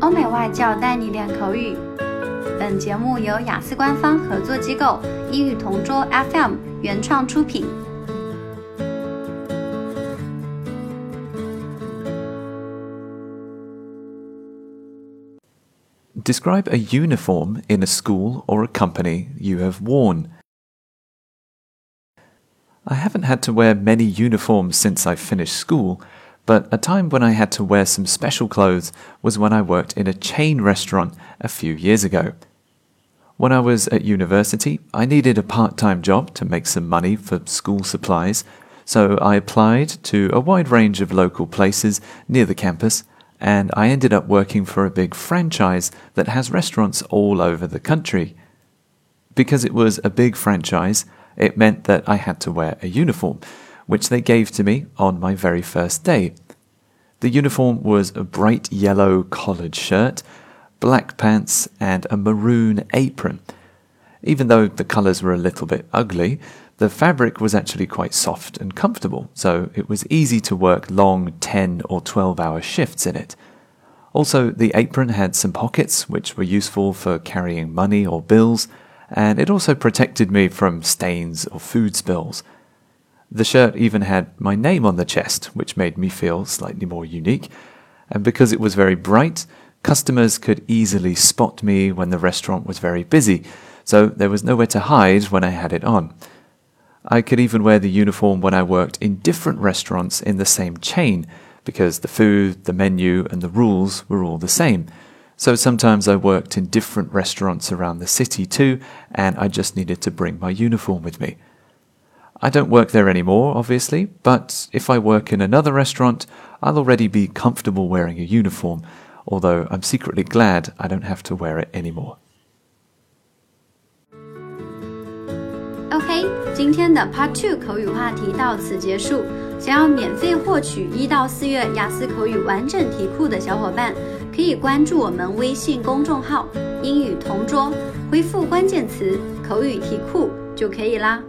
欧美外教带你练口语。本节目由雅思官方合作机构英语同桌 FM 原创出品。Describe a uniform in a school or a company you have worn. I haven't had to wear many uniforms since I finished school, but a time when I had to wear some special clothes was when I worked in a chain restaurant a few years ago. When I was at university, I needed a part time job to make some money for school supplies, so I applied to a wide range of local places near the campus, and I ended up working for a big franchise that has restaurants all over the country. Because it was a big franchise, it meant that I had to wear a uniform, which they gave to me on my very first day. The uniform was a bright yellow collared shirt, black pants, and a maroon apron. Even though the colours were a little bit ugly, the fabric was actually quite soft and comfortable, so it was easy to work long 10 or 12 hour shifts in it. Also, the apron had some pockets which were useful for carrying money or bills, and it also protected me from stains or food spills. The shirt even had my name on the chest, which made me feel slightly more unique, and because it was very bright, customers could easily spot me when the restaurant was very busy, so there was nowhere to hide when I had it on. I could even wear the uniform when I worked in different restaurants in the same chain, because the food, the menu, and the rules were all the same. So sometimes I worked in different restaurants around the city too, and I just needed to bring my uniform with me. I don't work there anymore, obviously, but if I work in another restaurant, I'll already be comfortable wearing a uniform, although I'm secretly glad I don't have to wear it anymore. OK，今天的 Part Two 口语话题到此结束。想要免费获取一到四月雅思口语完整题库的小伙伴。可以关注我们微信公众号“英语同桌”，回复关键词“口语题库”就可以啦。